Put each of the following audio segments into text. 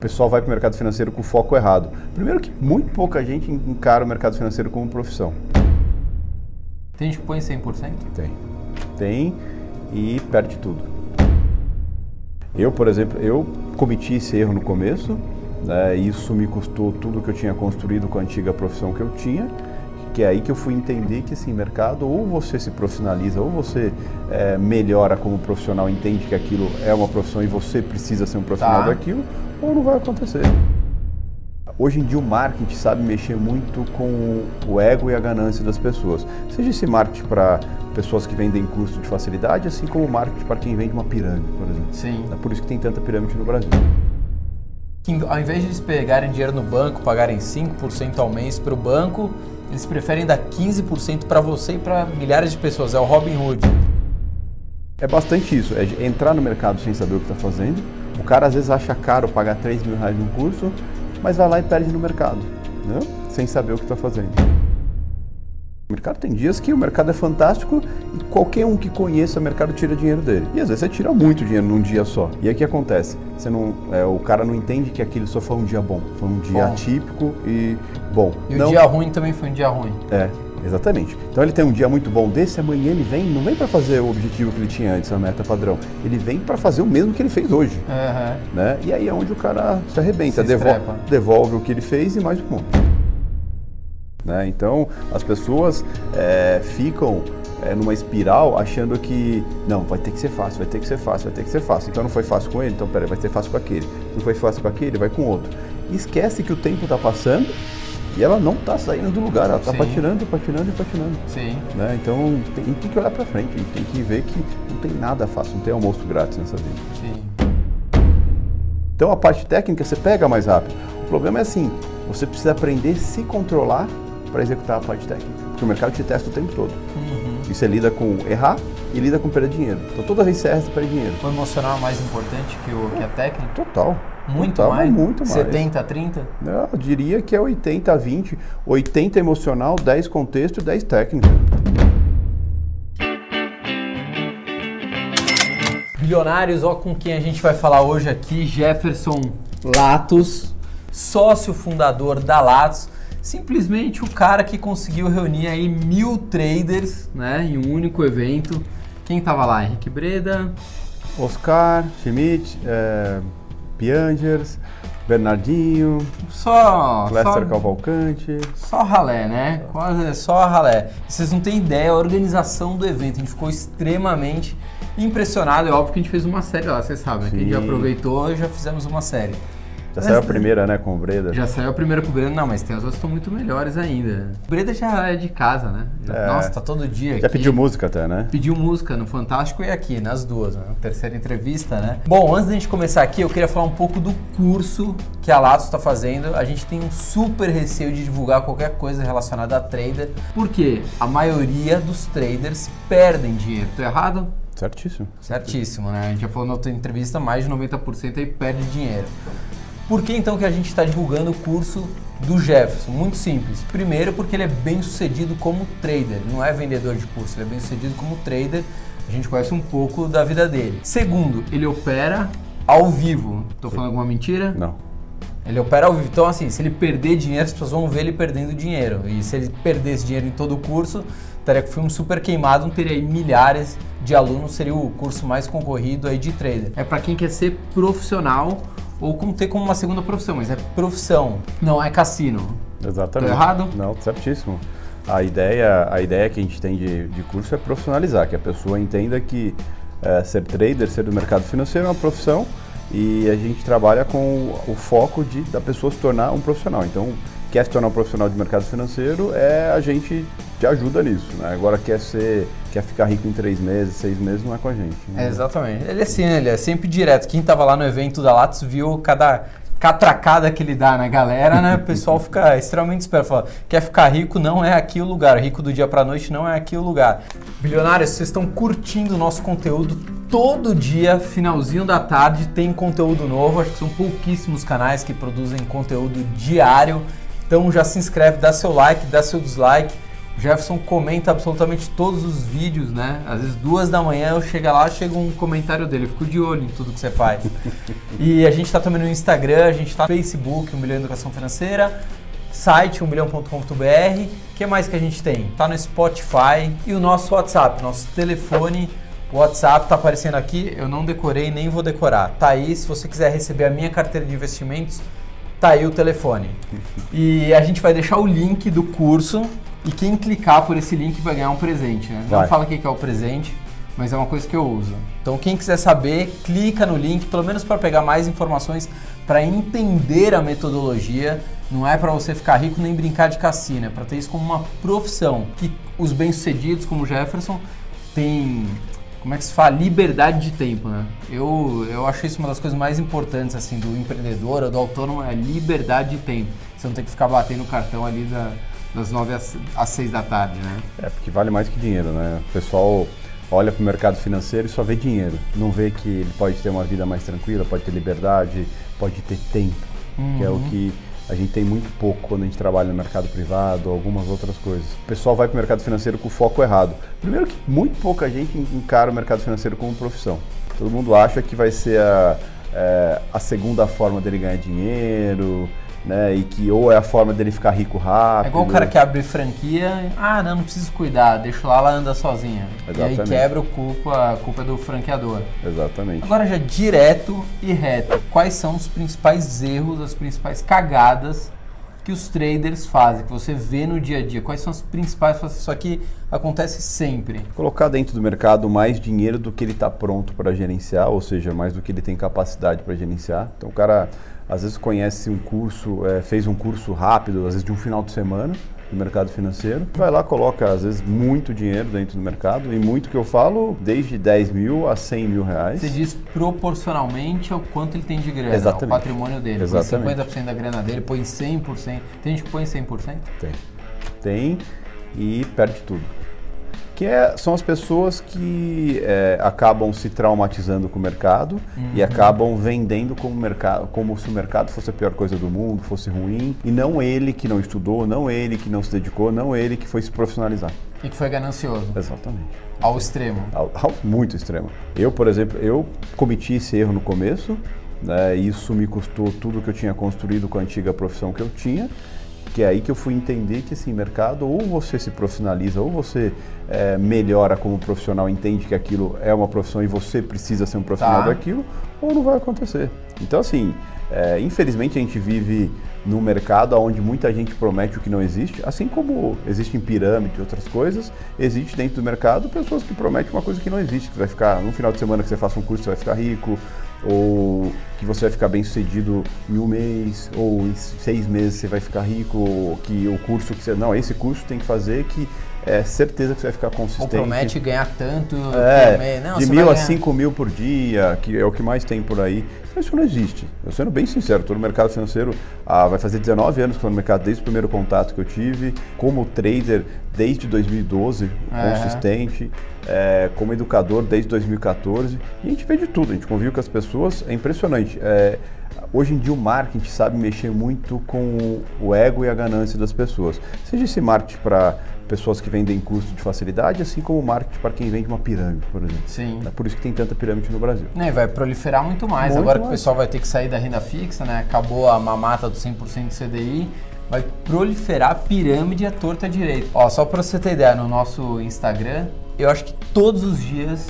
O pessoal vai para o mercado financeiro com foco errado. Primeiro que muito pouca gente encara o mercado financeiro como profissão. Tem gente que põe 100%? Tem. Tem e perde tudo. Eu, por exemplo, eu cometi esse erro no começo, né, isso me custou tudo que eu tinha construído com a antiga profissão que eu tinha, que é aí que eu fui entender que assim, mercado ou você se profissionaliza, ou você é, melhora como profissional, entende que aquilo é uma profissão e você precisa ser um profissional tá. daquilo, ou não vai acontecer. Hoje em dia o marketing sabe mexer muito com o ego e a ganância das pessoas. Seja esse marketing para pessoas que vendem custo de facilidade, assim como o marketing para quem vende uma pirâmide, por exemplo. Sim. É por isso que tem tanta pirâmide no Brasil. Que ao invés de eles pegarem dinheiro no banco, pagarem 5% ao mês para o banco, eles preferem dar 15% para você e para milhares de pessoas. É o Robin Hood. É bastante isso, é entrar no mercado sem saber o que está fazendo. O cara às vezes acha caro pagar 3 mil reais num curso, mas vai lá e perde no mercado, né? sem saber o que está fazendo. O mercado tem dias que o mercado é fantástico e qualquer um que conheça o mercado tira dinheiro dele. E às vezes você tira muito dinheiro num dia só. E aí o que acontece? Você não, é, o cara não entende que aquilo só foi um dia bom, foi um dia bom. atípico e bom. E não... o dia ruim também foi um dia ruim. É, Exatamente. Então ele tem um dia muito bom desse, amanhã ele vem, não vem para fazer o objetivo que ele tinha antes, a meta padrão. Ele vem para fazer o mesmo que ele fez hoje. Uhum. Né? E aí é onde o cara se arrebenta, se devolve, devolve, o que ele fez e mais um monte. Né? Então as pessoas é, ficam é, numa espiral achando que não, vai ter que ser fácil, vai ter que ser fácil, vai ter que ser fácil. Então não foi fácil com ele, então peraí, vai ser fácil com aquele. Não foi fácil com aquele, vai com outro. E esquece que o tempo está passando e ela não está saindo do lugar, ela está patinando, patinando e patinando. Sim. Né? Então tem, tem que olhar para frente, a gente tem que ver que não tem nada fácil, não tem almoço grátis nessa vida. Sim. Então a parte técnica você pega mais rápido. O problema é assim, você precisa aprender a se controlar para executar a parte técnica. Porque o mercado te testa o tempo todo. Uhum. E você lida com errar e lida com perder dinheiro. Então toda vez que você erra, você perde dinheiro. O emocional é mais importante que, o, que a técnica? Total. Muito Total, mais? Muito mais. 70 a 30? Eu diria que é 80 a 20. 80 emocional, 10 contexto e 10 técnica. Bilionários, ó com quem a gente vai falar hoje aqui, Jefferson Latos, sócio fundador da Latos, simplesmente o cara que conseguiu reunir aí mil traders, né, em um único evento. Quem tava lá? Henrique Breda, Oscar, Schmidt, é... Piangers, Bernardinho, só Lester só, Cavalcante. Só ralé, né? Quase só ralé. Vocês não têm ideia a organização do evento. A gente ficou extremamente impressionado. É óbvio que a gente fez uma série lá, vocês sabem. Que a gente aproveitou e já fizemos uma série. Já saiu a primeira, né, com o Breda? Já saiu a primeira com o Breda, não, mas tem as outras que estão muito melhores ainda. O Breda já é de casa, né? É. Nossa, tá todo dia já aqui. pediu música até, né? Pediu música no Fantástico e aqui, nas duas, né? Terceira entrevista, né? Bom, antes da gente começar aqui, eu queria falar um pouco do curso que a Latos está fazendo. A gente tem um super receio de divulgar qualquer coisa relacionada a trader, porque a maioria dos traders perdem dinheiro. Tô errado? Certíssimo. Certíssimo, né? A gente já falou na outra entrevista, mais de 90% aí perde dinheiro. Por que então que a gente está divulgando o curso do Jefferson? Muito simples. Primeiro, porque ele é bem sucedido como trader, não é vendedor de curso, ele é bem sucedido como trader. A gente conhece um pouco da vida dele. Segundo, ele opera ao vivo. Estou falando alguma mentira? Não. Ele opera ao vivo. Então, assim, se ele perder dinheiro, as pessoas vão ver ele perdendo dinheiro. E se ele perdesse dinheiro em todo o curso, estaria com o filme super queimado, não teria milhares de alunos, seria o curso mais concorrido aí de trader. É para quem quer ser profissional ou como ter como uma segunda profissão, mas é profissão, não é cassino. Exatamente. Tô errado? Não, certíssimo. A ideia, a ideia que a gente tem de, de curso é profissionalizar, que a pessoa entenda que é, ser trader, ser do mercado financeiro é uma profissão e a gente trabalha com o foco de da pessoa se tornar um profissional. Então, quer se tornar um profissional de mercado financeiro, é a gente te ajuda nisso. Né? Agora quer ser, quer ficar rico em três meses, seis meses, não é com a gente. Né? É, exatamente. Ele é assim, ele é sempre direto. Quem estava lá no evento da Lattes viu cada catracada que ele dá na galera, né? O pessoal fica extremamente esperto. Fala, quer ficar rico, não é aqui o lugar. Rico do dia para noite não é aqui o lugar. Bilionários, vocês estão curtindo o nosso conteúdo todo dia, finalzinho da tarde, tem conteúdo novo. Acho que são pouquíssimos canais que produzem conteúdo diário. Então já se inscreve, dá seu like, dá seu dislike. O Jefferson comenta absolutamente todos os vídeos, né? Às vezes duas da manhã eu chego lá, chega um comentário dele, eu fico de olho em tudo que você faz. e a gente está também no Instagram, a gente está no Facebook, o Milhão Educação Financeira, site 1milhão.com.br. O que mais que a gente tem? Tá no Spotify e o nosso WhatsApp, nosso telefone. O WhatsApp tá aparecendo aqui, eu não decorei nem vou decorar. Tá aí, se você quiser receber a minha carteira de investimentos, tá aí o telefone. E a gente vai deixar o link do curso e quem clicar por esse link vai ganhar um presente, né? Não Vai. fala o que é o presente, mas é uma coisa que eu uso. Então quem quiser saber, clica no link, pelo menos para pegar mais informações, para entender a metodologia. Não é para você ficar rico nem brincar de cassino, é para ter isso como uma profissão. Que os bem-sucedidos, como o Jefferson, têm, como é que se fala, liberdade de tempo, né? Eu, eu acho isso uma das coisas mais importantes assim do empreendedor ou do autônomo, é liberdade de tempo. Você não tem que ficar batendo o cartão ali da, das 9 às, às 6 da tarde, né? É, porque vale mais que dinheiro, né? O pessoal olha para o mercado financeiro e só vê dinheiro. Não vê que ele pode ter uma vida mais tranquila, pode ter liberdade, pode ter tempo, que é o que a gente tem muito pouco quando a gente trabalha no mercado privado, algumas outras coisas. O pessoal vai para o mercado financeiro com o foco errado. Primeiro que muito pouca gente encara o mercado financeiro como profissão. Todo mundo acha que vai ser a, é, a segunda forma dele ganhar dinheiro, né? E que ou é a forma dele ficar rico rápido. É igual o cara que abre franquia, ah, não, não preciso cuidar, deixa lá, ela anda sozinha. E Exatamente. aí quebra o culpa, a culpa é do franqueador. Exatamente. Agora já direto e reto, quais são os principais erros, as principais cagadas que os traders fazem, que você vê no dia a dia? Quais são as principais? Isso aqui acontece sempre. Colocar dentro do mercado mais dinheiro do que ele está pronto para gerenciar, ou seja, mais do que ele tem capacidade para gerenciar. Então o cara às vezes conhece um curso, é, fez um curso rápido, às vezes de um final de semana no mercado financeiro, vai lá, coloca às vezes muito dinheiro dentro do mercado, e muito que eu falo, desde 10 mil a 100 mil reais. Você diz proporcionalmente ao quanto ele tem de grana, Exatamente. o patrimônio dele. Exatamente. Põe 50% da grana dele, põe 100%. Tem gente que põe 100%? Tem. Tem e perde tudo. Que é- são as pessoas que é, acabam se traumatizando com o mercado e acabam vendendo como, mercado, como se o mercado fosse a pior coisa do mundo, fosse ruim, e não ele que não estudou, não ele que não se dedicou, não ele que foi se profissionalizar. E que foi ganancioso, Exatamente. ao extremo. Ao- ao muito extremo. Eu, por exemplo, eu cometi esse erro no começo, né, isso me custou tudo que eu tinha construído com a antiga profissão que eu tinha, que é aí que eu fui entender que assim, mercado, ou você se profissionaliza, ou você é, melhora como profissional, entende que aquilo é uma profissão e você precisa ser um profissional Tá. daquilo, ou não vai acontecer. Então, assim, é, infelizmente a gente vive num mercado onde muita gente promete o que não existe, assim como existe em pirâmide e outras coisas, existe dentro do mercado pessoas que prometem uma coisa que não existe, que vai ficar, no final de semana que você faça um curso, você vai ficar rico, ou que você vai ficar bem sucedido em um mês, ou em seis meses você vai ficar rico, ou que o curso que você. Não, esse curso tem que fazer que é certeza que você vai ficar consistente. promete ganhar tanto É. Não, de mil a cinco mil por dia, que é o que mais tem por aí. Isso não existe. Eu sendo bem sincero, estou no mercado financeiro, ah, vai fazer 19 anos que estou no mercado desde o primeiro contato que eu tive, como trader desde 2012, É. consistente, é, como educador desde 2014. E a gente vê de tudo, a gente convive com as pessoas, é impressionante. É, hoje em dia o marketing sabe mexer muito com o ego e a ganância das pessoas. Seja esse marketing para pessoas que vendem curso de facilidade, assim como o marketing para quem vende uma pirâmide, por exemplo. Sim. É por isso que tem tanta pirâmide no Brasil. Né, vai proliferar muito mais. Muito Agora que o mais. pessoal vai ter que sair da renda fixa, né? Acabou a mamata do 100% de CDI, vai proliferar a pirâmide à torta direita. Ó, só para você ter ideia, no nosso Instagram, eu acho que todos os dias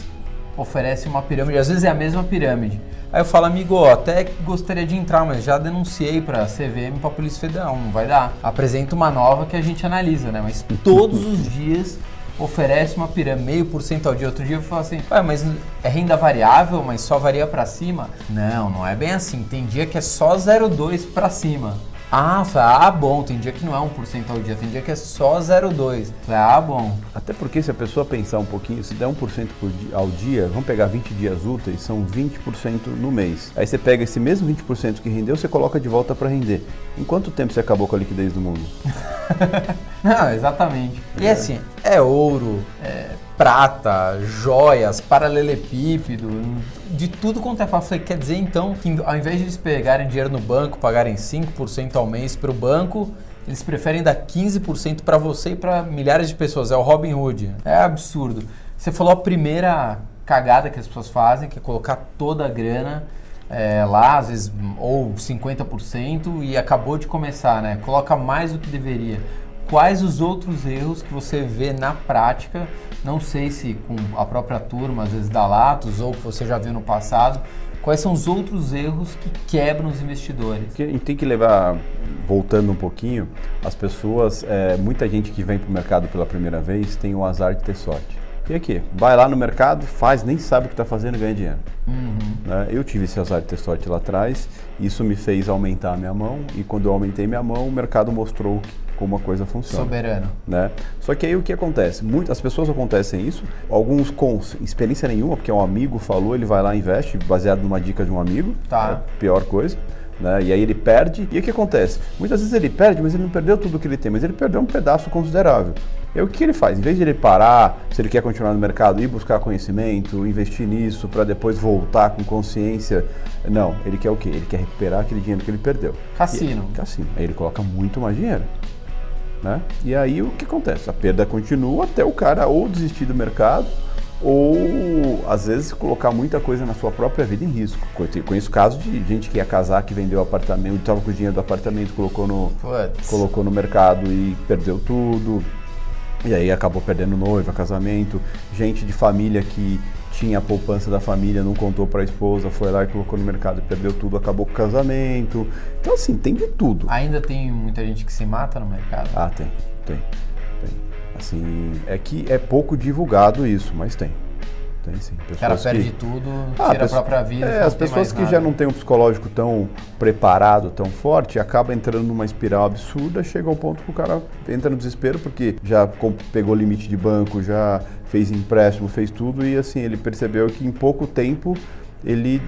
oferece uma pirâmide, às vezes é a mesma pirâmide. Aí eu falo, amigo, ó, até gostaria de entrar, mas já denunciei para CVM, para Polícia Federal, não vai dar. Apresenta uma nova que a gente analisa, né? Mas todos os dias oferece uma pirâmide, meio por cento ao dia. Outro dia eu falo assim, ué, mas é renda variável, mas só varia para cima? Não, não é bem assim. Tem dia que é só 0,2 para cima. Ah, falei, ah, bom, tem dia que não é 1% ao dia, tem dia que é só 0,2. Eu Falei, ah, bom. Até porque se a pessoa pensar um pouquinho, se der 1% por di- ao dia, vamos pegar 20 dias úteis, são 20% no mês. Aí você pega esse mesmo 20% que rendeu, você coloca de volta para render. Em quanto tempo você acabou com a liquidez do mundo? Não, exatamente. E assim, é ouro, é prata, joias, paralelepípedo, de tudo quanto é fácil. Quer dizer então que ao invés de eles pegarem dinheiro no banco, pagarem 5% ao mês para o banco, eles preferem dar 15% para você e para milhares de pessoas. É o Robin Hood. É absurdo. Você falou a primeira cagada que as pessoas fazem, que é colocar toda a grana é, lá, às vezes, ou 50%, e acabou de começar, né? Coloca mais do que deveria. Quais os outros erros que você vê na prática? Não sei se com a própria turma, às vezes da Latos, ou que você já viu no passado. Quais são os outros erros que quebram os investidores? A gente tem que levar, voltando um pouquinho, as pessoas, é, muita gente que vem para o mercado pela primeira vez tem o azar de ter sorte. E aqui, vai lá no mercado, faz, nem sabe o que está fazendo e ganha dinheiro. Uhum. Né? Eu tive esse azar de ter sorte lá atrás, isso me fez aumentar a minha mão, e quando eu aumentei minha mão, o mercado mostrou como a coisa funciona. Soberano. Né? Só que aí o que acontece? Muitas pessoas acontecem isso, alguns com experiência nenhuma, porque um amigo falou, ele vai lá e investe, baseado numa dica de um amigo. Tá. É pior coisa. Né? E aí ele perde. E o que acontece? Muitas vezes ele perde, mas ele não perdeu tudo que ele tem, mas ele perdeu um pedaço considerável. E o que ele faz? Em vez de ele parar, se ele quer continuar no mercado, ir buscar conhecimento, investir nisso para depois voltar com consciência, não. Ele quer o quê? Ele quer recuperar aquele dinheiro que ele perdeu. Cassino. E, cassino. Aí ele coloca muito mais dinheiro. Né? E aí o que acontece? A perda continua até o cara ou desistir do mercado ou às vezes colocar muita coisa na sua própria vida em risco. Conheço casos de gente que ia casar, que vendeu apartamento, estava com o dinheiro do apartamento, colocou no, colocou no mercado e perdeu tudo. E aí acabou perdendo noiva, casamento, gente de família que tinha a poupança da família, não contou para a esposa, foi lá e colocou no mercado e perdeu tudo, acabou com o casamento. Então assim, tem de tudo. Ainda tem muita gente que se mata no mercado? Ah, tem, tem, tem. Assim, é que é pouco divulgado isso, mas tem. Tem sim. Pessoas o cara perde que... tudo, ah, tira a, a própria vida. É, as pessoas que nada. já não têm um psicológico tão preparado, tão forte, acaba entrando numa espiral absurda, chega ao ponto que o cara entra no desespero porque já pegou limite de banco, já fez empréstimo, fez tudo e assim, ele percebeu que em pouco tempo ele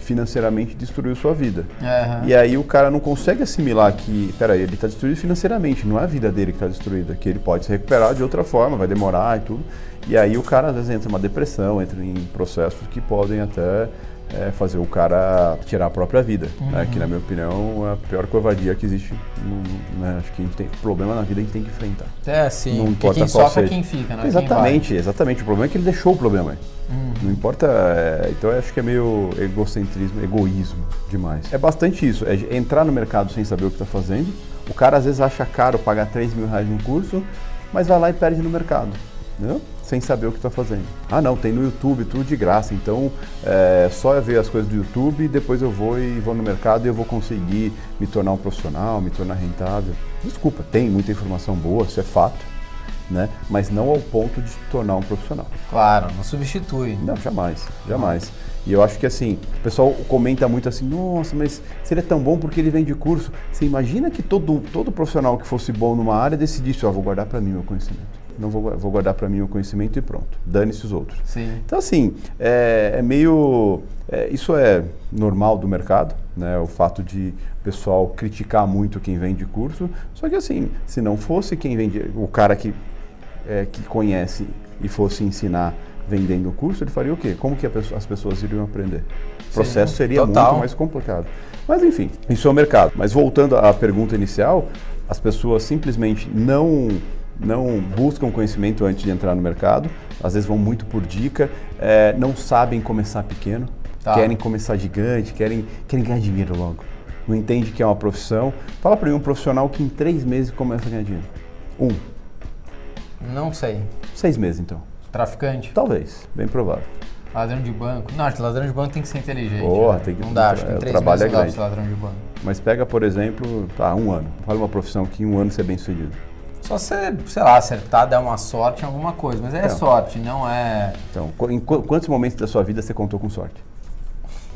financeiramente destruiu sua vida. Uhum. E aí o cara não consegue assimilar que, peraí, ele está destruído financeiramente, não é a vida dele que está destruída, que ele pode se recuperar de outra forma, vai demorar e tudo. E aí o cara às vezes entra em uma depressão, entra em processos que podem até é, fazer o cara tirar a própria vida, uhum. né? que na minha opinião é a pior covardia que existe. né? Acho que a gente tem problema na vida a gente tem que enfrentar. É, sim. Não importa quem qual sofre é quem fica, não é Exatamente, exatamente. O problema é que ele deixou o problema aí. Uhum. Não importa. É, então eu acho que é meio egocentrismo, egoísmo demais. É bastante isso. É entrar no mercado sem saber o que está fazendo. O cara às vezes acha caro pagar 3 mil reais num curso, mas vai lá e perde no mercado. Entendeu? Sem saber o que está fazendo. Ah, não, tem no YouTube tudo de graça, então é só ver as coisas do YouTube e depois eu vou e vou no mercado e eu vou conseguir me tornar um profissional, me tornar rentável. Desculpa, tem muita informação boa, isso é fato, né? Mas não ao ponto de se tornar um profissional. Claro, não substitui. Não, jamais, jamais. E eu acho que assim, o pessoal comenta muito assim, nossa, mas se ele é tão bom porque ele vende curso. Você imagina que todo, todo profissional que fosse bom numa área decidisse, ó, vou guardar para mim meu conhecimento não vou, vou guardar para mim o conhecimento e pronto. Dane-se os outros. Sim. Então, assim, é, é meio. É, isso é normal do mercado, né? O fato de o pessoal criticar muito quem vende curso. Só que, assim, se não fosse quem vende, o cara que, é, que conhece e fosse ensinar vendendo o curso, ele faria o quê? Como que pessoa, as pessoas iriam aprender? O processo Sim, seria total. muito mais complicado. Mas, enfim, isso é o mercado. Mas voltando à pergunta inicial, as pessoas simplesmente não não buscam conhecimento antes de entrar no mercado, às vezes vão muito por dica, é, não sabem começar pequeno, tá. querem começar gigante, querem, querem ganhar dinheiro logo. Não entende que é uma profissão. Fala para mim um profissional que em três meses começa a ganhar dinheiro. Um. Não sei. Seis meses então. Traficante? Talvez, bem provável. Ladrão de banco? Não, acho que ladrão de banco tem que ser inteligente. Porra, tem que, não dá, acho que em três meses é não dá ladrão de banco. Mas pega, por exemplo, tá, um ano. Fala uma profissão que em um ano você é bem sucedido. Só você, sei lá, acertar, dar uma sorte em alguma coisa. Mas é então, sorte, não é. Então, em quantos momentos da sua vida você contou com sorte?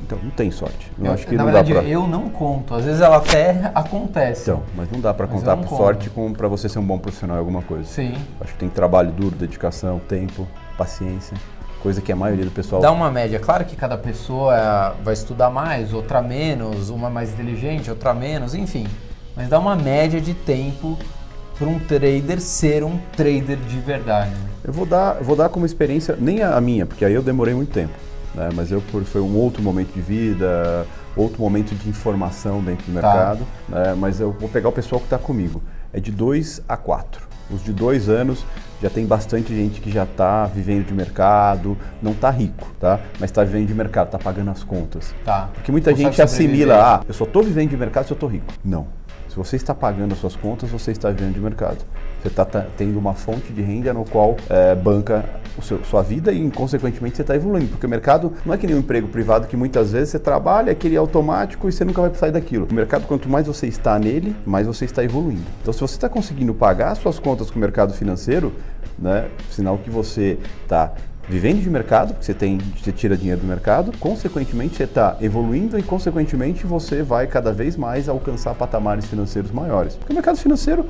Então, não tem sorte. Eu, eu acho que na não verdade, dá pra... eu não conto. Às vezes ela até acontece. Então, mas não dá para contar com sorte para você ser um bom profissional em alguma coisa. Sim. Acho que tem trabalho duro, dedicação, tempo, paciência. Coisa que a maioria do pessoal. Dá uma média. Claro que cada pessoa vai estudar mais, outra menos, uma mais inteligente, outra menos, enfim. Mas dá uma média de tempo para um trader ser um trader de verdade? Eu vou dar, vou dar como experiência, nem a minha, porque aí eu demorei muito tempo, né? mas eu foi um outro momento de vida, outro momento de informação dentro do tá. mercado, né? mas eu vou pegar o pessoal que está comigo. É de 2 a 4. Os de dois anos já tem bastante gente que já está vivendo de mercado, não está rico, tá? Mas está vivendo de mercado, está pagando as contas. Tá. Porque muita gente assimila, ah, eu só estou vivendo de mercado se eu estou rico. Não. Se você está pagando as suas contas, você está vivendo de mercado. Você está tendo uma fonte de renda no qual é, banca seu, sua vida e, consequentemente, você está evoluindo. Porque o mercado não é que nem um emprego privado que muitas vezes você trabalha, aquele é automático e você nunca vai sair daquilo. O mercado, quanto mais você está nele, mais você está evoluindo. Então, se você está conseguindo pagar suas contas com o mercado financeiro, né, sinal que você está vivendo de mercado, porque você tem, você tira dinheiro do mercado, consequentemente você está evoluindo e consequentemente você vai cada vez mais alcançar patamares financeiros maiores. Porque o mercado financeiro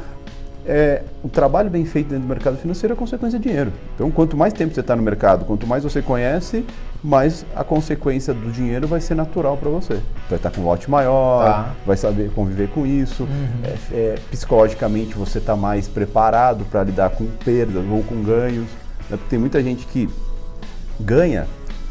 é, o trabalho bem feito dentro do mercado financeiro é consequência de dinheiro. Então, quanto mais tempo você está no mercado, quanto mais você conhece, mais a consequência do dinheiro vai ser natural para você. Vai estar tá com um lote maior, tá. vai saber conviver com isso. Uhum. É, é, psicologicamente, você está mais preparado para lidar com perdas ou com ganhos. Né? Porque tem muita gente que ganha,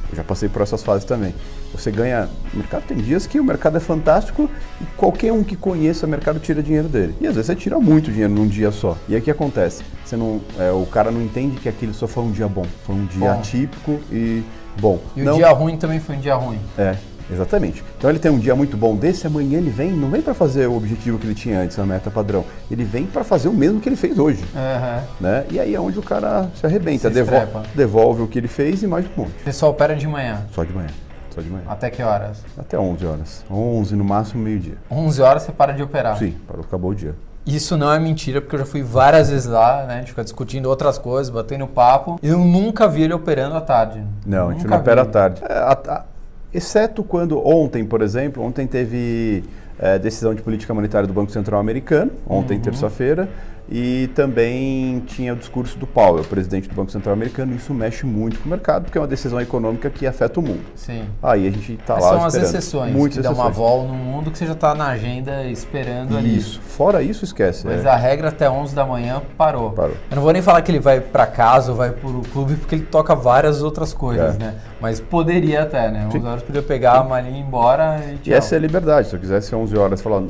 eu já passei por essas fases também. Você ganha. O mercado tem dias que o mercado é fantástico e qualquer um que conheça o mercado tira dinheiro dele. E às vezes você tira muito dinheiro num dia só. E aí o que acontece? Você não, é, o cara não entende que aquilo só foi um dia bom. Foi um dia bom. atípico e bom. E não, o dia ruim também foi um dia ruim. É. Exatamente. Então ele tem um dia muito bom desse, amanhã ele vem, não vem para fazer o objetivo que ele tinha antes, a meta padrão. Ele vem para fazer o mesmo que ele fez hoje. Uhum. Né? E aí é onde o cara se arrebenta, se devolve, devolve, o que ele fez e mais um monte. O pessoal opera de manhã? Só de manhã. Só de manhã. Até que horas? Até 11 horas. 11 no máximo, meio-dia. 11 horas você para de operar? Sim, parou, acabou o dia. Isso não é mentira, porque eu já fui várias vezes lá, né? A gente fica discutindo outras coisas, batendo papo. Eu nunca vi ele operando à tarde. Não, nunca a gente não opera à tarde. É, a, a, exceto quando ontem, por exemplo, ontem teve é, decisão de política monetária do Banco Central Americano, ontem, uhum. terça-feira, e também tinha o discurso do Powell, presidente do Banco Central Americano. Isso mexe muito com o mercado, porque é uma decisão econômica que afeta o mundo. Sim. Aí a gente está lá são esperando. as exceções, Muitas que exceções. dá uma volta no mundo que você já está na agenda esperando isso. ali. Isso. Fora isso, esquece. Mas é. a regra até 11 da manhã parou. Parou. Eu não vou nem falar que ele vai para casa ou vai para o clube, porque ele toca várias outras coisas, é. né? Mas poderia até, né? 11 horas podia pegar Sim. a malinha e ir embora e tchau. E essa é a liberdade. Se eu quisesse 11 horas falar,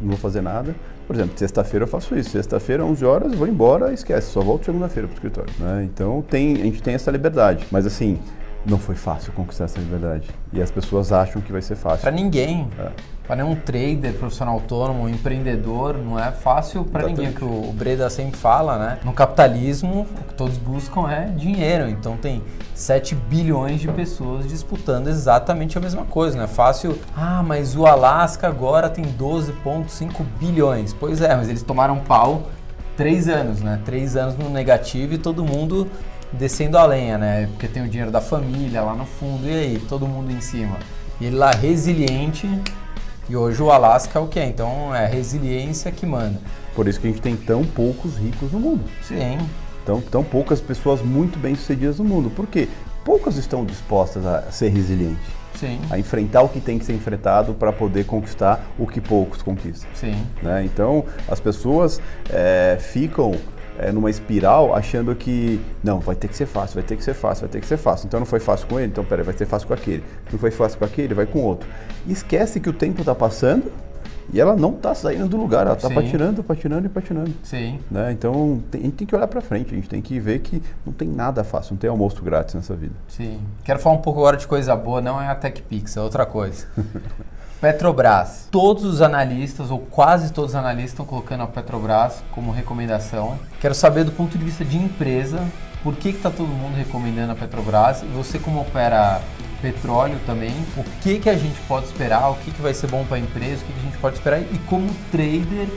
não vou fazer nada, por exemplo, sexta-feira eu faço isso. Sexta-feira, 11 horas, vou embora, esquece, só volto segunda-feira para o escritório. Né? Então tem, a gente tem essa liberdade. Mas assim, não foi fácil conquistar essa liberdade. E as pessoas acham que vai ser fácil. Para ninguém. É. Para nenhum trader, profissional autônomo, empreendedor, não é fácil para ninguém. que o Breda sempre fala, né? No capitalismo, o que todos buscam é dinheiro. Então tem 7 bilhões de pessoas disputando exatamente a mesma coisa. Não é fácil. Ah, mas o Alasca agora tem 12,5 bilhões. Pois é, mas eles tomaram pau três anos, né? Três anos no negativo e todo mundo descendo a lenha, né? Porque tem o dinheiro da família lá no fundo, e aí? Todo mundo em cima. E ele lá resiliente, e hoje o Alasca é o que é? Então é a resiliência que manda. Por isso que a gente tem tão poucos ricos no mundo. Sim. Tão, tão poucas pessoas muito bem sucedidas no mundo. Por quê? Poucas estão dispostas a ser resilientes. Sim. A enfrentar o que tem que ser enfrentado para poder conquistar o que poucos conquistam. Sim. Né? Então, as pessoas é, ficam é, numa espiral achando que não, vai ter que ser fácil, vai ter que ser fácil, vai ter que ser fácil. Então não foi fácil com ele, então peraí, vai ser fácil com aquele. Não foi fácil com aquele, vai com outro. E esquece que o tempo está passando e ela não está saindo do lugar, ela está patinando, patinando e patinando. Sim. Né? Então tem, a gente tem que olhar para frente, a gente tem que ver que não tem nada fácil, não tem almoço grátis nessa vida. Sim. Quero falar um pouco agora de coisa boa, não é a TechPix, é outra coisa. Petrobras. Todos os analistas, ou quase todos os analistas, estão colocando a Petrobras como recomendação. Quero saber do ponto de vista de empresa, por que está todo mundo recomendando a Petrobras? E você como opera petróleo também, o que, que a gente pode esperar, o que, que vai ser bom para a empresa, o que, que a gente pode esperar e como trader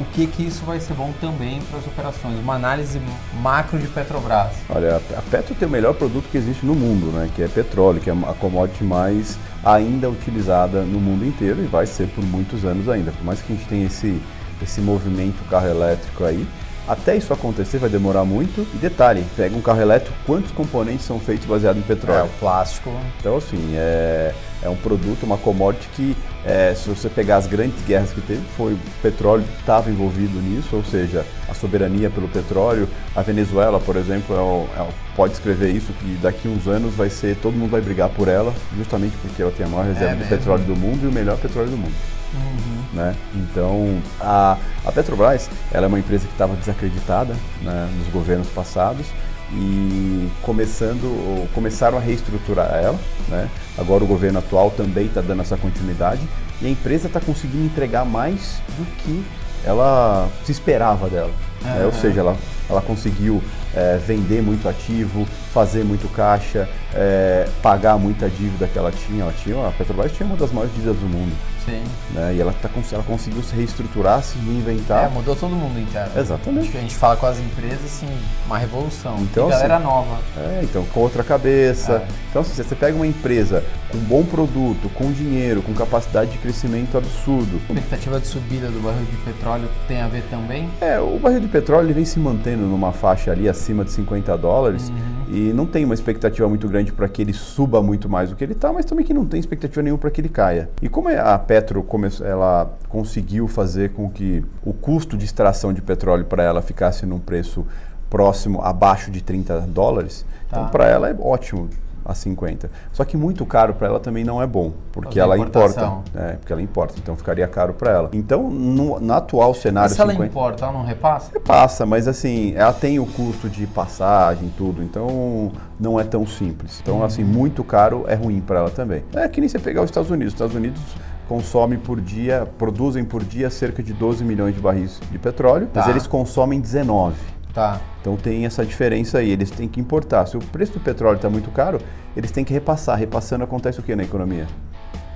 o que que isso vai ser bom também para as operações, uma análise macro de Petrobras. Olha, a Petro tem o melhor produto que existe no mundo, né, que é petróleo, que é a commodity mais ainda utilizada no mundo inteiro e vai ser por muitos anos ainda. Por mais que a gente tenha esse, esse movimento carro elétrico aí, Até isso acontecer vai demorar muito. E detalhe, pega um carro elétrico, quantos componentes são feitos baseados em petróleo? É, o plástico. Então, assim, é, é um produto, uma commodity que, é, se você pegar as grandes guerras que teve, foi o petróleo que estava envolvido nisso, ou seja, a soberania pelo petróleo. A Venezuela, por exemplo, é, é, pode escrever isso, que daqui a uns anos vai ser, todo mundo vai brigar por ela, justamente porque ela tem a maior reserva de petróleo do mundo e o melhor petróleo do mundo. Uhum. Né? Então, a, a Petrobras ela é uma empresa que estava desacreditada né, nos governos passados e começando, começaram a reestruturar ela. Né? Agora o governo atual também está dando essa continuidade e a empresa está conseguindo entregar mais do que ela se esperava dela. Né? Ou seja, ela, ela conseguiu é, vender muito ativo, fazer muito caixa, é, pagar muita dívida que ela tinha. Ela tinha. A Petrobras tinha uma das maiores dívidas do mundo. Sim. Né? E ela, tá, ela conseguiu se reestruturar, se reinventar. É, mudou todo mundo inteiro. Exatamente. A gente fala com as empresas, assim, uma revolução. Então, e galera assim, nova. É, então, com outra cabeça. É. Então, assim, você pega uma empresa com bom produto, com dinheiro, com capacidade de crescimento absurdo. A expectativa de subida do barril de petróleo tem a ver também? É, o barril de petróleo ele vem se mantendo numa faixa ali acima de 50 dólares. Uhum. E não tem uma expectativa muito grande para que ele suba muito mais do que ele está, mas também que não tem expectativa nenhuma para que ele caia. E como é a Petro ela conseguiu fazer com que o custo de extração de petróleo para ela ficasse num preço próximo, abaixo de 30 dólares, então tá. então para ela é ótimo a 50. Só que muito caro para ela também não é bom, porque ela importa. É, porque ela importa, então ficaria caro para ela. Então, no, no atual cenário. Mas se 50, ela importa, ela não repassa? Repassa, mas assim, ela tem o custo de passagem, tudo, então não é tão simples. Então, uhum. assim, muito caro é ruim para ela também. É que nem você pegar os Estados Unidos. Os Estados Unidos consomem por dia, produzem por dia cerca de 12 milhões de barris de petróleo, tá. mas eles consomem 19. Tá. Então tem essa diferença aí, eles têm que importar. Se o preço do petróleo está muito caro, eles têm que repassar. Repassando acontece o que na economia?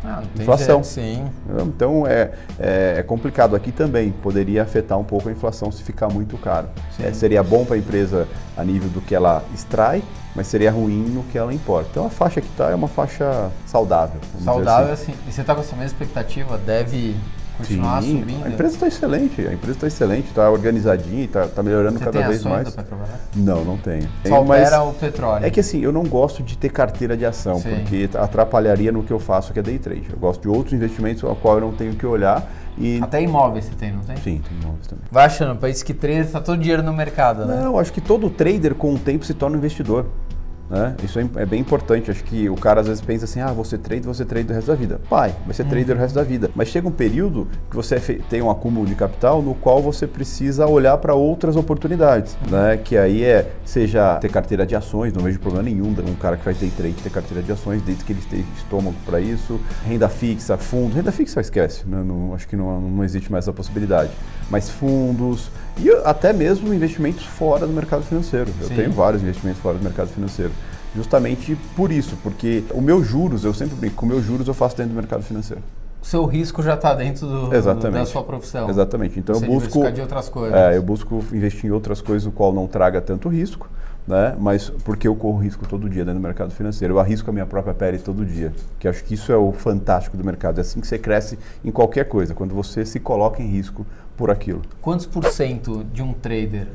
Ah, inflação. Jeito, sim. Então é, é, é, complicado aqui também. Poderia afetar um pouco a inflação se ficar muito caro. É, seria bom para a empresa a nível do que ela extrai, mas seria ruim no que ela importa. Então a faixa que está é uma faixa saudável. Saudável, assim. assim. E você está com essa mesma expectativa? Deve continuar Sim, subindo? A empresa está excelente, a empresa está excelente, está organizadinha, está tá melhorando Você cada vez mais. Não, não tenho. Só opera o petróleo. É que assim, eu não gosto de ter carteira de ação, Sim. porque atrapalharia no que eu faço, que é day trade. Eu gosto de outros investimentos ao qual eu não tenho que olhar. E... Até imóveis você tem, não tem? Sim, tem imóveis também. Vai achando, país que trader está todo dinheiro no mercado, né? Não, acho que todo trader com o tempo se torna um investidor. Né? Isso é, é, bem importante. Acho que o cara às vezes pensa assim: ah, você trade, você trade o resto da vida. Pai, vai ser trader o resto da vida. Mas chega um período que você tem um acúmulo de capital no qual você precisa olhar para outras oportunidades. Né? Que aí é, seja ter carteira de ações, não vejo problema nenhum um cara que faz day trade ter carteira de ações, desde que ele esteja estômago para isso. Renda fixa, fundo. Renda fixa esquece, né? não, acho que não, não existe mais essa possibilidade. Mas fundos e até mesmo investimentos fora do mercado financeiro. Eu Sim. tenho vários investimentos fora do mercado financeiro justamente por isso, porque o meu juros, eu sempre brinco, com o meu juros eu faço dentro do mercado financeiro. O seu risco já está dentro do, do, da sua profissão. Exatamente. Então Você eu busco de outras coisas. É, eu busco investir em outras coisas o qual não traga tanto risco, né? Mas porque eu corro risco todo dia dentro do mercado financeiro, eu arrisco a minha própria pele todo dia. Que acho que isso é o fantástico do mercado. É assim que você cresce em qualquer coisa, quando você se coloca em risco por aquilo. Quantos por cento de um trader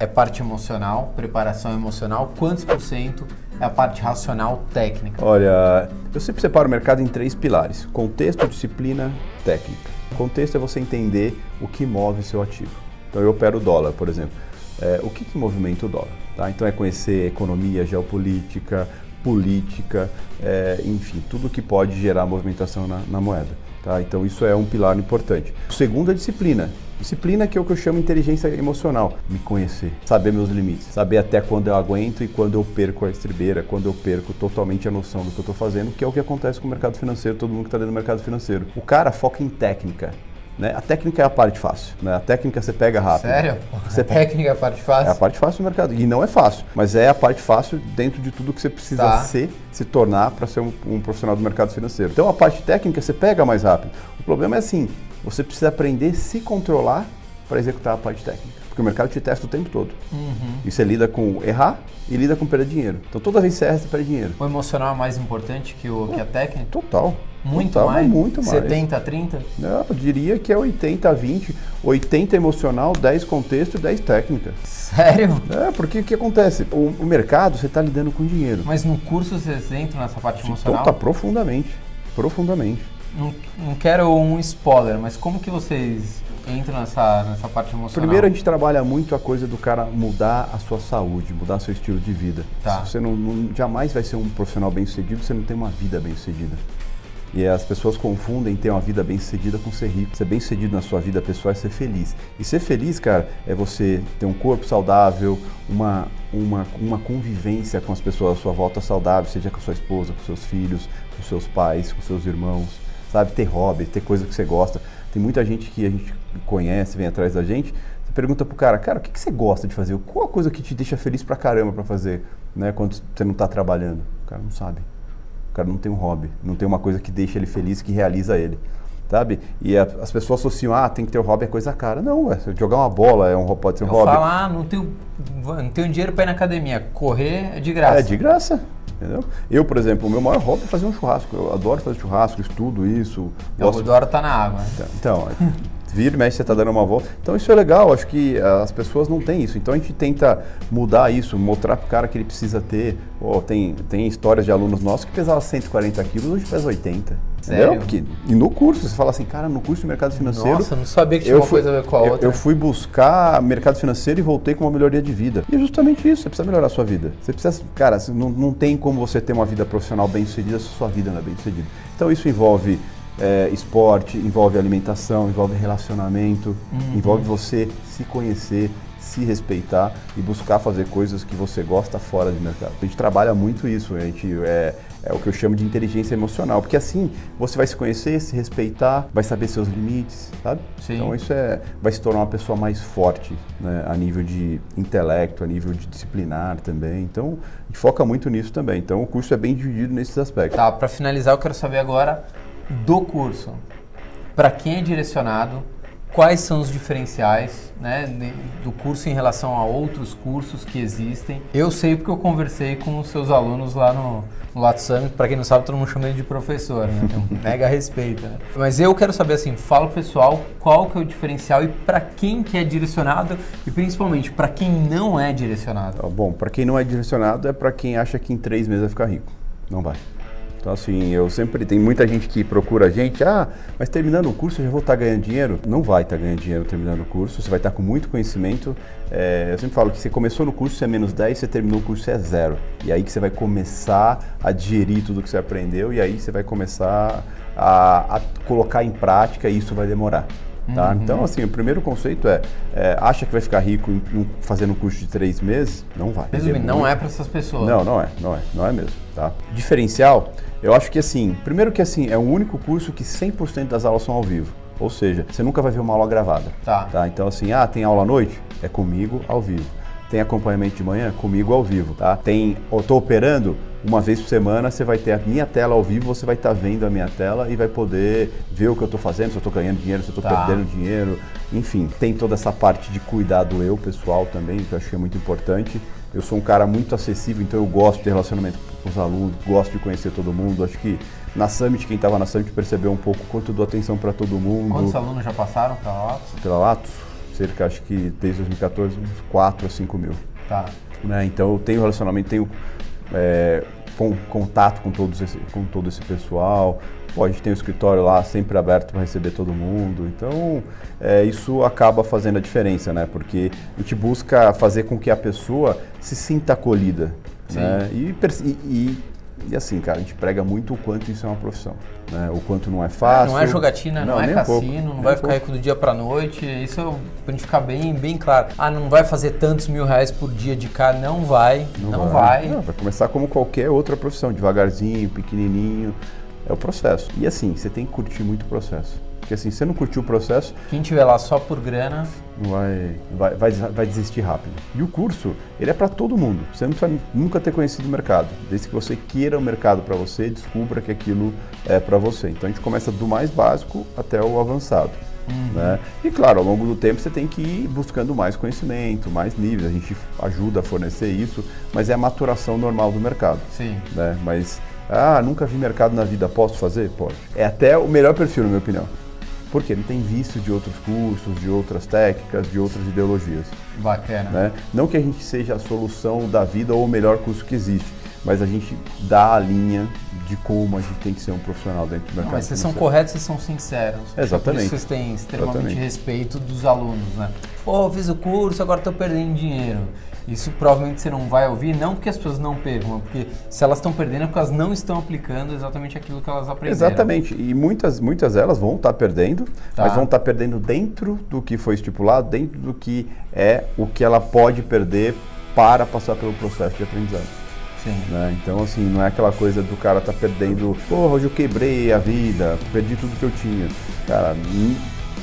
é parte emocional, preparação emocional? Quantos por cento é a parte racional técnica? Olha, eu sempre separo o mercado em três pilares: contexto, disciplina, técnica. Contexto é você entender o que move seu ativo. Então eu opero o dólar, por exemplo. É, o que, que movimenta o dólar? Tá? Então é conhecer economia, geopolítica, política, é, enfim, tudo que pode gerar movimentação na, na moeda. Tá? Então isso é um pilar importante. O segundo é disciplina. Disciplina que é o que eu chamo inteligência emocional. Me conhecer, saber meus limites, saber até quando eu aguento e quando eu perco a estribeira, quando eu perco totalmente a noção do que eu estou fazendo, que é o que acontece com o mercado financeiro, todo mundo que está dentro do mercado financeiro. O cara foca em técnica. Né? A técnica é a parte fácil. Né? A técnica você pega rápido. Sério? Você a técnica é a parte fácil? É a parte fácil do mercado. E não é fácil, mas é a parte fácil dentro de tudo que você precisa tá. ser, se tornar para ser um, um, profissional do mercado financeiro. Então a parte técnica você pega mais rápido. O problema é assim, você precisa aprender a se controlar para executar a parte técnica. Porque o mercado te testa o tempo todo. Uhum. E você lida com errar e lida com perder dinheiro. Então toda vez que você erra, você perde dinheiro. O emocional é mais importante que, o, que a técnica? Total. Muito mais? muito mais. 70 a 30? Não, eu diria que é 80 a 20, 80 emocional, 10 contexto e 10 técnica. Sério? É, porque o que acontece? O, o mercado, você está lidando com dinheiro. Mas no curso vocês entram nessa parte emocional? Então tá profundamente, profundamente. Não, não quero um spoiler, mas como que vocês entram nessa, nessa parte emocional? Primeiro a gente trabalha muito a coisa do cara mudar a sua saúde, mudar seu estilo de vida. Tá. Se Você não, não- jamais vai ser um profissional bem sucedido, você não tem uma vida bem sucedida. E as pessoas confundem ter uma vida bem sucedida com ser rico. Ser bem sucedido na sua vida pessoal é ser feliz. E ser feliz, cara, é você ter um corpo saudável, uma, uma, uma convivência com as pessoas à sua volta saudável, seja com a sua esposa, com seus filhos, com seus pais, com seus irmãos, sabe? Ter hobby, ter coisa que você gosta. Tem muita gente que a gente conhece, vem atrás da gente, você pergunta pro cara, cara, o que, que você gosta de fazer? Qual a coisa que te deixa feliz pra caramba pra fazer, né? Quando você não tá trabalhando? O cara não sabe. O cara não tem um hobby, não tem uma coisa que deixa ele feliz, que realiza ele. Sabe? E a- as pessoas associam, ah, tem que ter um hobby, é coisa cara. Não, é, jogar uma bola é um, pode ser um Eu hobby. falo, ah, não tenho, não tenho dinheiro pra ir na academia. Correr é de graça. É de graça. Entendeu? Eu, por exemplo, o meu maior hobby é fazer um churrasco. Eu adoro fazer churrasco, estudo isso. O Gosto... Rodoro tá na água. Então, vira e mexe, você está dando uma volta. Então isso é legal, acho que ah, as pessoas não têm isso. Então a gente tenta mudar isso, mostrar pro cara que ele precisa ter. Pô, tem, tem histórias de alunos nossos que pesavam 140 quilos, hoje pesa 80. Sério? Porque, e no curso, você fala assim, cara, no curso de mercado financeiro. Nossa, não sabia que tinha uma fui, coisa a ver com a eu- outra. Eu fui buscar mercado financeiro e voltei com uma melhoria de vida. E é justamente isso, você precisa melhorar a sua vida. Você precisa, cara, não, não tem como você ter uma vida profissional bem sucedida se a sua vida não é bem sucedida. Então isso envolve é, esporte, envolve alimentação, envolve relacionamento, Uhum. envolve você se conhecer, se respeitar e buscar fazer coisas que você gosta fora de mercado. A gente trabalha muito isso, a gente é, é o que eu chamo de inteligência emocional, porque assim você vai se conhecer, se respeitar, vai saber seus limites, sabe? Sim. Então isso é, vai se tornar uma pessoa mais forte, né, a nível de intelecto, a nível de disciplinar também. Então a gente foca muito nisso também. Então o curso é bem dividido nesses aspectos. Tá, pra finalizar, eu quero saber agora do curso. Pra quem é direcionado, quais são os diferenciais né, do curso em relação a outros cursos que existem? Eu sei porque eu conversei com os seus alunos lá no, no Lato Summit. Pra quem não sabe, todo mundo chama ele de professor, né? Tem um mega respeito. né? Mas eu quero saber assim, fala pessoal qual que é o diferencial e pra quem que é direcionado e principalmente pra quem não é direcionado. Tá Bom, para quem não é direcionado é para quem acha que em três meses vai ficar rico. Não vai. Então assim, eu sempre tem muita gente que procura a gente, ah, mas terminando o curso eu já vou estar ganhando dinheiro. Não vai estar ganhando dinheiro terminando o curso, você vai estar com muito conhecimento. É, eu sempre falo que você começou no curso, você é menos 10, você terminou o curso, você é zero. E aí que você vai começar a digerir tudo que você aprendeu e aí você vai começar a, a colocar em prática e isso vai demorar. Tá? Então, assim, o primeiro conceito é, é, acha que vai ficar rico fazendo um curso de três meses? Não vai. Resumindo, É não é pra essas pessoas. não, não é, não é, não é mesmo, tá? Diferencial, eu acho que assim, primeiro que assim, é o único curso que 100% das aulas são ao vivo. Ou seja, você nunca vai ver uma aula gravada. Tá. Então assim, ah, tem aula à noite? É comigo ao vivo. Tem acompanhamento de manhã? Comigo ao vivo, tá? Tem, eu tô operando uma vez por semana, você vai ter a minha tela ao vivo, você vai estar vendo a minha tela e vai poder ver o que eu tô fazendo, se eu tô ganhando dinheiro, se eu tô Tá. perdendo dinheiro, enfim. Tem toda essa parte de cuidar do eu pessoal também, que eu acho que é muito importante. Eu sou um cara muito acessível, então eu gosto de relacionamento com os alunos, gosto de conhecer todo mundo. Acho que na Summit, quem estava na Summit percebeu um pouco quanto eu dou atenção para todo mundo. Quantos alunos já passaram pela Lattes? Pela Latos, cerca, acho que desde 2014, uns 4 a 5 mil. Tá. né? Então eu tenho relacionamento, tenho é, con- contato com, todos esse, com todo esse pessoal. Pô, a gente tem o escritório lá sempre aberto para receber todo mundo. Então é, isso acaba fazendo a diferença, né? Porque a gente busca fazer com que a pessoa se sinta acolhida. Né? E, e, e- assim, cara, a gente prega muito o quanto isso é uma profissão. Né? O quanto não é fácil. Não é jogatina, não, é um pouco, cassino, não vai ficar pouco. rico do dia pra noite. Isso é pra gente ficar bem, bem claro. Ah, não vai fazer tantos mil reais por dia de cá. Não vai, não, vai. Não, vai começar como qualquer outra profissão, devagarzinho, pequenininho. É o processo. E assim, você tem que curtir muito o processo. Porque assim, se você não curtir o processo, Quem tiver lá só por grana, não vai, vai, vai, vai desistir rápido. E o curso, ele é para todo mundo. Você não precisa nunca ter conhecido o mercado. Desde que você queira o mercado para você, descubra que aquilo é para você. Então a gente começa do mais básico até o avançado. Né? E claro, ao longo do tempo você tem que ir buscando mais conhecimento, mais níveis. A gente ajuda a fornecer isso, mas é a maturação normal do mercado sim. né? Mas Ah, nunca vi mercado na vida, posso fazer? Pode. É até o melhor perfil, na minha opinião. Porque ele tem visto de outros cursos, de outras técnicas, de outras ideologias. Bacana. Né? Não que a gente seja a solução da vida ou o melhor curso que existe, mas a gente dá a linha de como a gente tem que ser um profissional dentro do mercado. Não, mas vocês são corretos, vocês são sinceros. Exatamente. Por isso vocês têm extremamente Exatamente. respeito dos alunos, né? Pô, fiz o curso, agora estou perdendo dinheiro. Isso provavelmente você não vai ouvir, não porque as pessoas não percam, porque se elas estão perdendo é porque elas não estão aplicando exatamente aquilo que elas aprenderam. Exatamente. E muitas, muitas delas vão estar tá perdendo, tá. mas vão estar tá perdendo dentro do que foi estipulado, dentro do que é o que ela pode perder para passar pelo processo de aprendizado. Né? Então, assim, não é aquela coisa do cara tá perdendo, porra, hoje eu quebrei a vida, perdi tudo que eu tinha. Cara,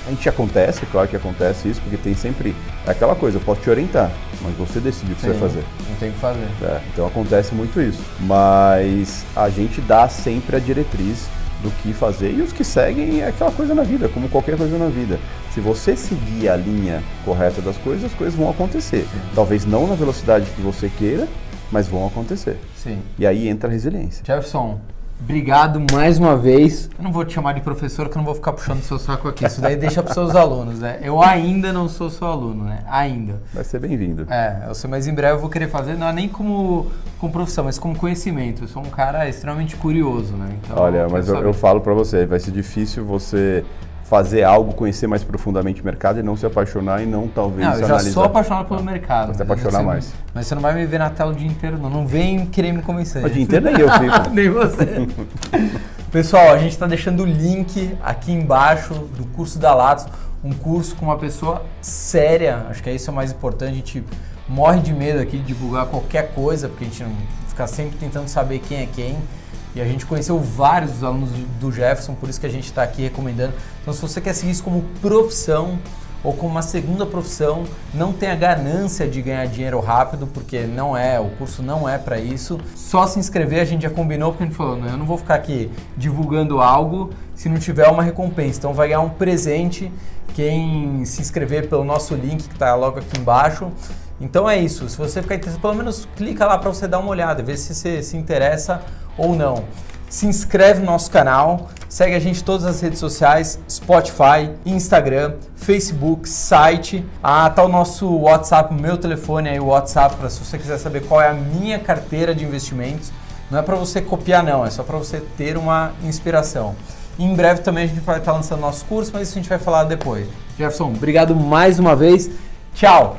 a gente acontece, claro que acontece isso, porque tem sempre aquela coisa, eu posso te orientar, mas você decide o que Sim, você vai fazer. Não tem o que fazer. É, então acontece muito isso. Mas a gente dá sempre a diretriz do que fazer e os que seguem é aquela coisa na vida, como qualquer coisa na vida. Se você seguir a linha correta das coisas, as coisas vão acontecer. Talvez não na velocidade que você queira, mas vão acontecer. Sim. E aí entra a resiliência. Jefferson, obrigado mais uma vez. Eu não vou te chamar de professor, que eu não vou ficar puxando seu saco aqui. Isso daí deixa para os seus alunos, né? Eu ainda não sou seu aluno, né? Ainda. Vai ser bem-vindo. É, eu sei, mas em breve eu vou querer fazer, não é nem como, como profissão, mas como conhecimento. Eu sou um cara extremamente curioso, né? Então, Olha, mas eu, eu falo para você, vai ser difícil você fazer algo, conhecer mais profundamente o mercado e não se apaixonar e não talvez não, eu já sou apaixonado pelo mercado. Se apaixonar você, mais. Mas você não vai me ver na tela o dia inteiro, não. Não vem querer me convencer. O dia inteiro nem eu fico. nem você. Pessoal, a gente está deixando o link aqui embaixo do curso da Latos, um curso com uma pessoa séria, acho que é isso o mais importante, a gente morre de medo aqui de divulgar qualquer coisa, porque a gente não fica sempre tentando saber quem é quem. E a gente conheceu vários dos alunos do Jefferson, por isso que a gente está aqui recomendando. Então, se você quer seguir isso como profissão ou como uma segunda profissão, não tenha ganância de ganhar dinheiro rápido, porque não é, o curso não é para isso. Só se inscrever, a gente já combinou, porque a gente falou, eu não vou ficar aqui divulgando algo se não tiver uma recompensa. Então, vai ganhar um presente quem se inscrever pelo nosso link que está logo aqui embaixo. Então é isso. Se você ficar interessado, pelo menos clica lá para você dar uma olhada, ver se você se interessa ou não. Se inscreve no nosso canal, segue a gente em todas as redes sociais, Spotify, Instagram, Facebook, site. Ah, tá o nosso WhatsApp, o meu telefone aí, o WhatsApp, para se você quiser saber qual é a minha carteira de investimentos. Não é para você copiar não, é só para você ter uma inspiração. Em breve também a gente vai estar lançando nosso curso, mas isso a gente vai falar depois. Jefferson, obrigado mais uma vez. Tchau!